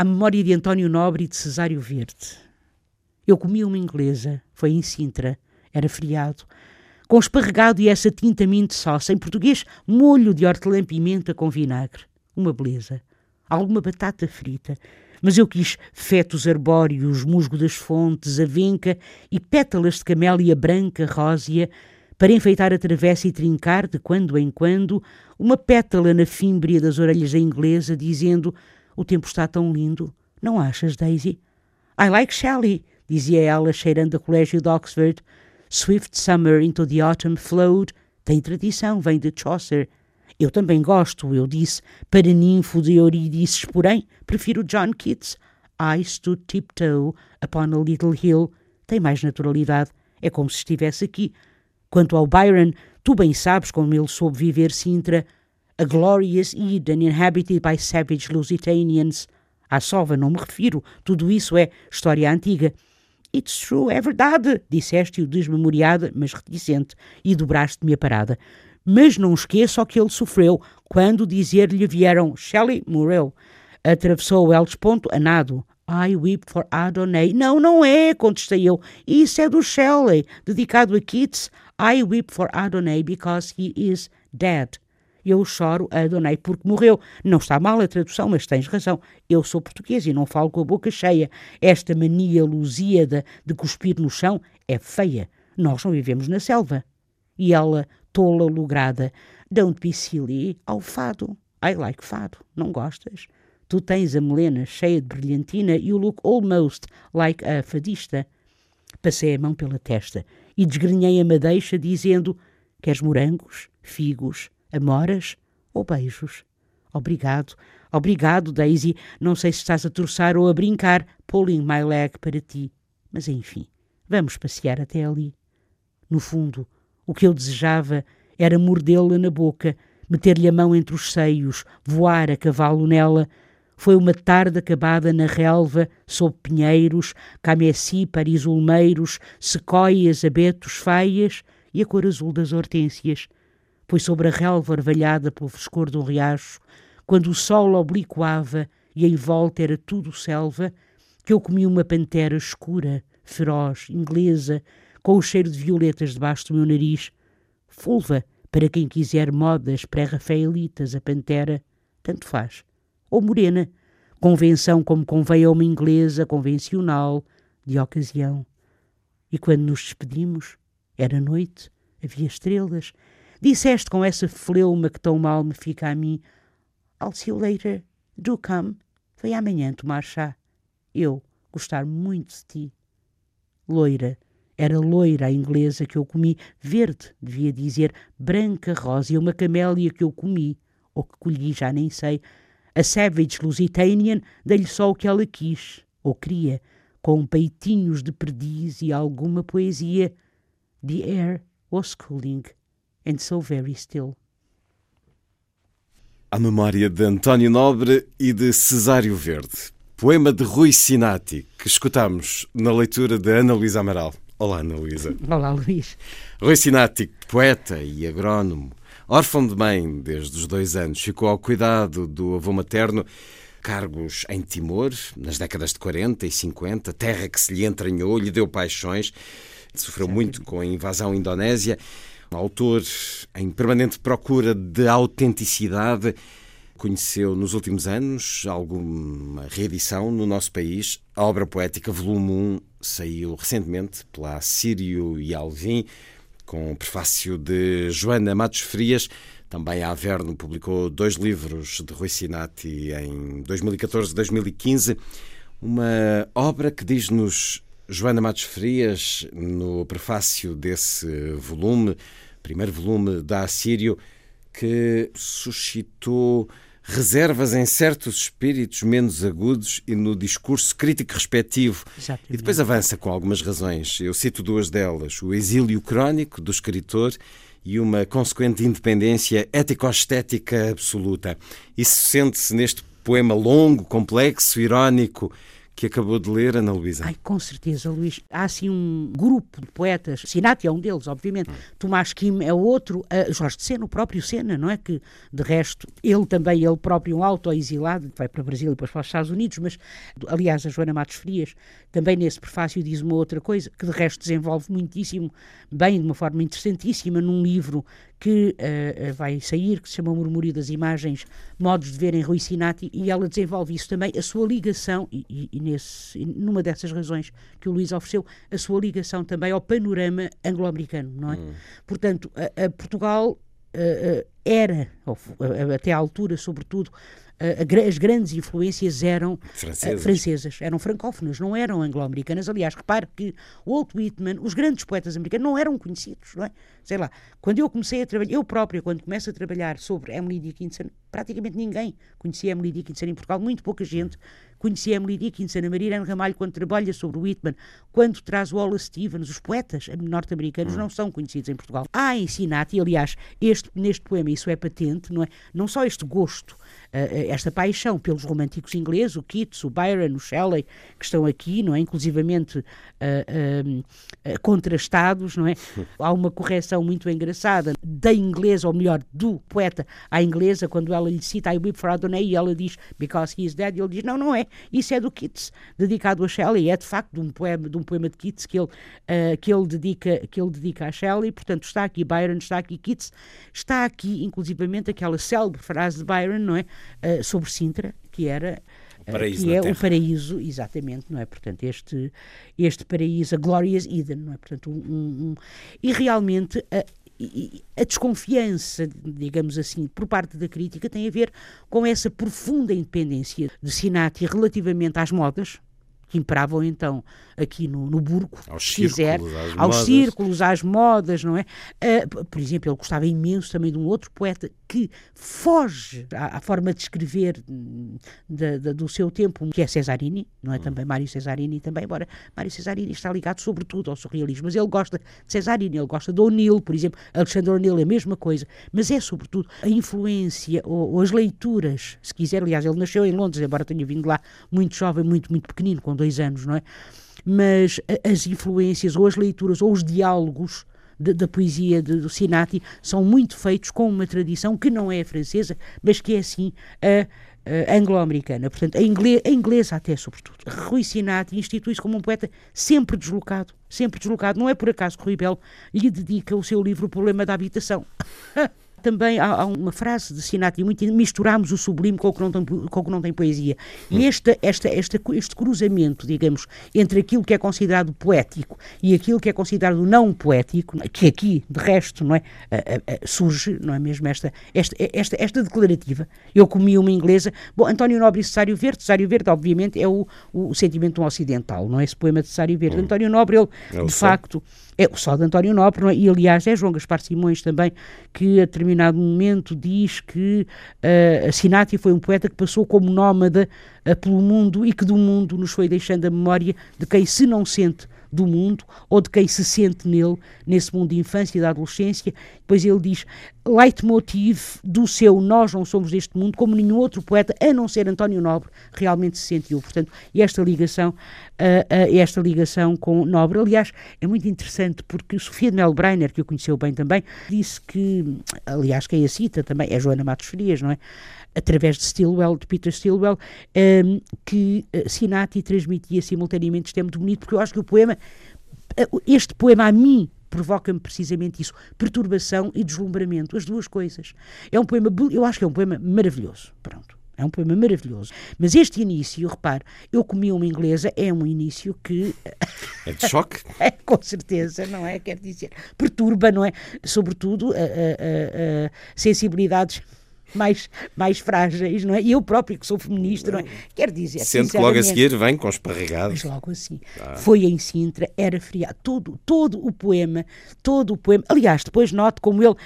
À memória de António Nobre e de Cesário Verde. Eu comi uma inglesa, foi em Sintra, era feriado, com esparregado e essa tinta mint sauce, em português, molho de hortelã-pimenta com vinagre. Uma beleza. Alguma batata frita. Mas eu quis fetos arbóreos, musgo das fontes, avenca e pétalas de camélia branca, rósea, para enfeitar a travessa e trincar, de quando em quando, uma pétala na fímbria das orelhas da inglesa, dizendo o tempo está tão lindo, não achas, Daisy? I like Shelley, dizia ela, cheirando a colégio de Oxford. Swift summer into the autumn flowed. Tem tradição, vem de Chaucer. Eu também gosto, eu disse, para ninfo de Eurídices, porém, prefiro John Keats. I stood tiptoe upon a little hill. Tem mais naturalidade, é como se estivesse aqui. Quanto ao Byron, tu bem sabes como ele soube viver Sintra a glorious Eden inhabited by savage Lusitanians. À sova não me refiro, tudo isso é história antiga. It's true, é verdade, disseste-o desmemoriada, mas reticente, e dobraste-me a parada. Mas não esqueça o que ele sofreu quando dizer-lhe vieram Shelley morreu. Atravessou o Hellesponto a nado. I weep for Adonai. Não, não é, contestei eu. Isso é do Shelley, dedicado a Keats. I weep for Adonai because he is dead. Eu choro Adonai porque morreu. Não está mal a tradução, mas tens razão. Eu sou português e não falo com a boca cheia. Esta mania lusíada de cuspir no chão é feia. Nós não vivemos na selva. E ela, tola lograda, don't be silly, ao fado. I like fado. Não gostas? Tu tens a melena cheia de brilhantina e o look almost like a fadista. Passei a mão pela testa e desgrenhei a madeixa, dizendo: Queres morangos, figos, amoras ou beijos. Obrigado, obrigado, Daisy. Não sei se estás a torçar ou a brincar, pulling my leg para ti. Mas enfim, vamos passear até ali. No fundo, o que eu desejava era mordê-la na boca, meter-lhe a mão entre os seios, voar a cavalo nela. Foi uma tarde acabada na relva, sob pinheiros, cameci ulmeiros, sequoias, abetos, faias e a cor azul das hortênsias pois sobre a relva orvalhada pelo frescor do riacho, quando o sol obliquava e em volta era tudo selva, que eu comi uma pantera escura, feroz, inglesa, com o cheiro de violetas debaixo do meu nariz. Fulva, para quem quiser modas pré-rafaelitas, a pantera, tanto faz. Ou morena, convenção como convém a uma inglesa convencional, de ocasião. E quando nos despedimos, era noite, havia estrelas, Disseste com essa fleuma que tão mal me fica a mim: I'll see you later. Do come. Vem amanhã tomar chá. Eu gostar muito de ti. Loira. Era loira a inglesa que eu comi, verde, devia dizer, branca, rosa, e uma camélia que eu comi, ou que colhi, já nem sei. A savage Lusitanian dei-lhe só o que ela quis, ou queria, com peitinhos de perdiz e alguma poesia. The air was cooling and so very still. A memória de António Nobre e de Cesário Verde. Poema de Rui Sinati, que escutamos na leitura de Ana Luísa Amaral. Olá, Ana Luísa. Olá, Luís. Rui Sinati, poeta e agrónomo, órfão de mãe desde os dois anos, ficou ao cuidado do avô materno, cargos em Timor, nas décadas de 40 e 50, terra que se lhe entranhou, lhe deu paixões, sofreu muito com a invasão indonésia autor em permanente procura de autenticidade. Conheceu nos últimos anos alguma reedição no nosso país. A obra poética, volume 1, saiu recentemente pela Sírio e Alvim, com o prefácio de Joana Matos Frias. Também a Averno publicou dois livros de Rui Sinati em 2014 e 2015. Uma obra que diz-nos Joana Matos Frias, no prefácio desse volume, primeiro volume da Assírio, que suscitou reservas em certos espíritos menos agudos e no discurso crítico respectivo. E depois avança com algumas razões. Eu cito duas delas: o exílio crónico do escritor e uma consequente independência ético-estética absoluta. Isso sente-se neste poema longo, complexo, irónico que acabou de ler, Ana Luísa? Ai, com certeza, Luís. Há assim um grupo de poetas, Sinati é um deles, obviamente, hum. Tomás Kim é outro, uh, Jorge de Sena, o próprio Sena, não é? Que, de resto, ele também, ele próprio, um auto-exilado, vai para o Brasil e depois para os Estados Unidos, mas, aliás, a Joana Matos Frias, também nesse prefácio diz uma outra coisa, que de resto desenvolve muitíssimo bem, de uma forma interessantíssima, num livro que uh, vai sair, que se chama Murmúrio das Imagens, Modos de Ver em Rui Sinati, e ela desenvolve isso também, a sua ligação, e, e, nesse, numa dessas razões que o Luís ofereceu, a sua ligação também ao panorama anglo-americano, não é? Hum. Portanto, a, a Portugal uh, era, até à altura, sobretudo, as grandes influências eram francesas. francesas, eram francófonas, não eram anglo-americanas. Aliás, repare que Walt Whitman, os grandes poetas americanos, não eram conhecidos, não é? Sei lá, quando eu comecei a trabalhar, eu própria, quando começo a trabalhar sobre Emily Dickinson, praticamente ninguém conhecia Emily Dickinson em Portugal, muito pouca gente conhecia Emily Dickinson, a Maria Irene Ramalho, quando trabalha sobre Whitman, quando traz Wallace Stevens, os poetas norte-americanos hum. não são conhecidos em Portugal. Há em Sinati, aliás, este, neste poema isso é patente, não é? Não só este gosto uh, esta paixão pelos românticos ingleses, o Keats, o Byron, o Shelley, que estão aqui, não é? Inclusivamente uh, uh, contrastados, não é? Há uma correção muito engraçada da inglesa, ou melhor, do poeta à inglesa, quando ela lhe cita I weep for Adonai e ela diz because he is dead, e ele diz não, não é, isso é do Keats, dedicado a Shelley, é de facto de um poema de, um poema de Keats que ele, que ele, dedica, que ele dedica a Shelley, portanto está aqui Byron, está aqui Keats, está aqui inclusivamente aquela célebre frase de Byron, não é? uh, sobre Sintra, que era paraíso que é terra. o paraíso, exatamente, não é? Portanto, este, este paraíso, a Glorious Eden, não é? Portanto, um, um, um e realmente a, a desconfiança, digamos assim, por parte da crítica tem a ver com essa profunda independência de Sinati relativamente às modas, que imperavam então aqui no, no Burgo, aos se quiser, às aos modas. círculos, às modas, não é? Uh, por exemplo, ele gostava imenso também de um outro poeta que foge à, à forma de escrever hum, de, de, do seu tempo, que é Cesarini, não é? Hum. Também Mário Cesarini, também, embora Mário Cesarini está ligado sobretudo ao surrealismo, mas ele gosta de Cesarini, ele gosta de O'Neill, por exemplo, Alexandre O'Neill é a mesma coisa, mas é sobretudo a influência ou, ou as leituras, se quiser, aliás, ele nasceu em Londres, embora tenha vindo lá muito jovem, muito, muito pequenino, com dois anos, não é? Mas as influências ou as leituras ou os diálogos da poesia de, do Sinati são muito feitos com uma tradição que não é a francesa, mas que é assim a, a anglo-americana, portanto, a, a inglesa até sobretudo. Rui Sinati institui-se como um poeta sempre deslocado, sempre deslocado. Não é por acaso que Rui Belo lhe dedica o seu livro O Problema da Habitação. também há, há, uma frase de Sinatra muito misturamos o sublime com o que não tem, com o que não tem poesia. E hum. este, esta, esta, este cruzamento, digamos, entre aquilo que é considerado poético e aquilo que é considerado não poético, que aqui, de resto, não é, surge, não é mesmo, esta, esta, esta, esta declarativa. Eu comi uma inglesa. Bom, António Nobre e Cesário Verde, Cesário Verde, obviamente, é o, o sentimento ocidental, não é esse poema de Cesário Verde. Hum. António Nobre, ele, é de facto, é só de António Nobre, é? e aliás é João Gaspar Simões também, que a determinado momento diz que uh, a foi um poeta que passou como nómada uh, pelo mundo e que do mundo nos foi deixando a memória de quem se não sente do mundo ou de quem se sente nele, nesse mundo de infância e da adolescência. Depois ele diz: leitmotiv do seu Nós não somos deste mundo, como nenhum outro poeta, a não ser António Nobre, realmente se sentiu. Portanto, esta ligação, uh, uh, esta ligação com Nobre, aliás, é muito interessante porque Sofia de Mel Breiner, que eu conheceu bem também, disse que, aliás, quem a cita também é Joana Matos Frias, não é? através de Stilwell, de Peter Stilwell, um, que uh, Sinati transmitia simultaneamente. Isto é muito bonito, porque eu acho que o poema, este poema a mim, provoca-me precisamente isso, perturbação e deslumbramento, as duas coisas. É um poema, eu acho que é um poema maravilhoso, pronto. É um poema maravilhoso. Mas este início, repare, eu comi uma inglesa, é um início que. É de choque? é, com certeza, não é? Quer dizer, perturba, não é? Sobretudo, a, a, a, sensibilidades mais, mais frágeis, não é? E eu próprio, que sou feminista, não é? Quer dizer. Sendo que logo a seguir vem com esparregados. Mas logo assim. Ah. Foi em Sintra, era feriado. Todo, todo o poema, todo o poema. Aliás, depois note como ele,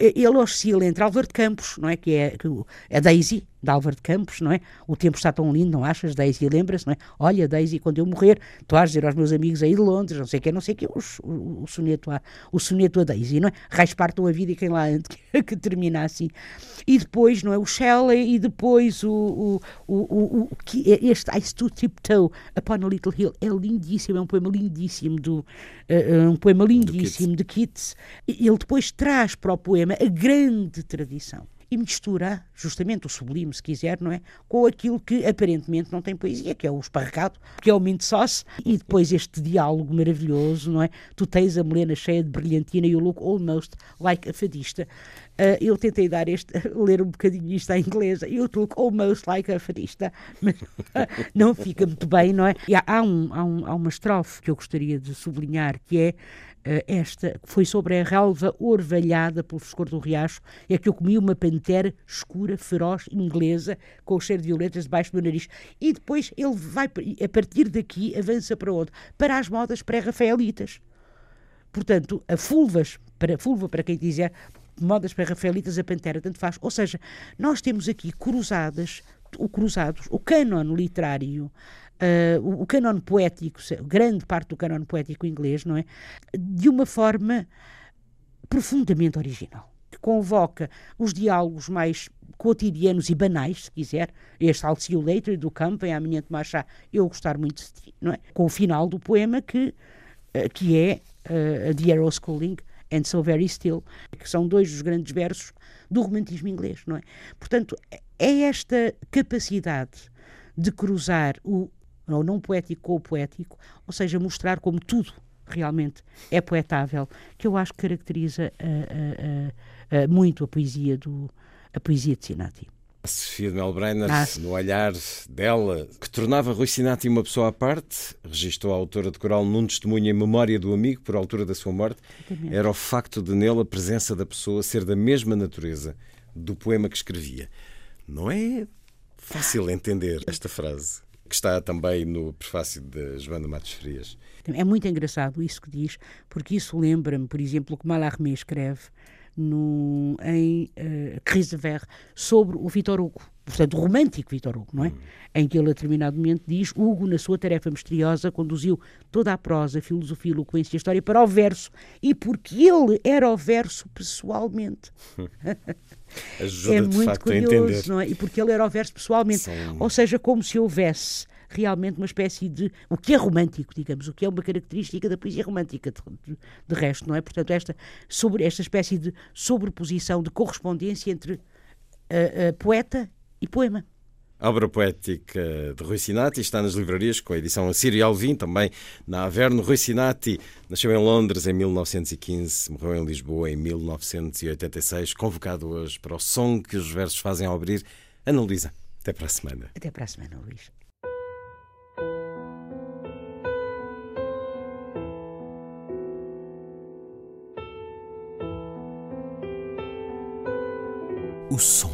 ele oscila entre Álvaro de Campos, não é? Que é, que é Daisy, de Álvaro de Campos, não é? O tempo está tão lindo, não achas, Daisy? Lembra-se, não é? Olha, Daisy, quando eu morrer, tu has de dizer aos meus amigos aí de Londres, não sei o que, não sei o que, o, o, o, soneto a, o soneto a Daisy, não é? Raios partam a vida e quem lá antes que termina assim. E depois, não é? O Shelley e depois o, o, o, o, que é este I Stood Tiptoe Upon a Little Hill é lindíssimo, é um poema lindíssimo, do, uh, um poema lindíssimo de Keats. Ele depois traz para o poema a grande tradição e mistura justamente o sublime, se quiser, não é? Com aquilo que aparentemente não tem poesia, que é o esparregado, que é o mint sauce, e depois este diálogo maravilhoso, não é? Tu tens a melena cheia de brilhantina e you look almost like a fadista. Uh, eu tentei dar este, ler um bocadinho isto em inglês, you look almost like a fadista, mas não fica muito bem, não é? E há, há, um, há, um, há uma estrofe que eu gostaria de sublinhar, que é esta foi sobre a relva orvalhada pelo frescor do riacho, é que eu comi uma pantera escura, feroz, inglesa, com o cheiro de violetas debaixo do nariz. E depois ele vai, a partir daqui, avança para onde? Para as modas pré-rafaelitas. Portanto, a fulvas, para, fulva, para quem quiser, modas pré-rafaelitas, a pantera, tanto faz. Ou seja, nós temos aqui cruzadas, o cruzados, o cânon literário uh, o, o poético, grande parte do canon poético inglês, não é? De uma forma profundamente original. Que convoca os diálogos mais cotidianos e banais, se quiser, este I'll see you later do Campo, em Amanhã de Machá, eu gostar muito de ti, não é? Com o final do poema que, uh, que é uh, The Arrow Schooling and So Very Still, que são dois dos grandes versos do romantismo inglês, não é? Portanto, é esta capacidade de cruzar o ou não poético com o poético, ou seja, mostrar como tudo realmente é poetável, que eu acho que caracteriza uh, uh, uh, muito a poesia, do, a poesia de Sinati. A Sofia de Melbrenner, ah, no olhar dela, que tornava Rui Sinati uma pessoa à parte, registrou a autora de coral num testemunho em memória do amigo por altura da sua morte, Exatamente. era o facto de nele a presença da pessoa ser da mesma natureza do poema que escrevia. Não é fácil entender esta frase que está também no prefácio de Joana Matos Frias. É muito engraçado isso que diz, porque isso lembra-me, por exemplo, o que Mallarmé escreve no, em uh, Crise de Verre sobre o Vitor Hugo, portanto, o romântico Vitor Hugo, não é? Hum. Em que ele, a determinado momento, diz: Hugo, na sua tarefa misteriosa, conduziu toda a prosa, a filosofia, a eloquência e a história para o verso, e porque ele era o verso pessoalmente. Ajuda, é muito curioso, não é? E porque ele era o verso pessoalmente. São... Ou seja, como se houvesse realmente uma espécie de. o que é romântico, digamos, o que é uma característica da poesia romântica, de, de, de resto, não é? Portanto, esta, sobre, esta espécie de sobreposição, de correspondência entre uh, uh, poeta e poema. A obra poética de Rui Sinati está nas livrarias com a edição Assírio Alvim, também na Averno. Rui Sinati nasceu em Londres em 1915, morreu em Lisboa em 1986, convocado hoje para o som que os versos fazem ao abrir. Ana Luísa, até para a semana. Até para a semana, Luís. O som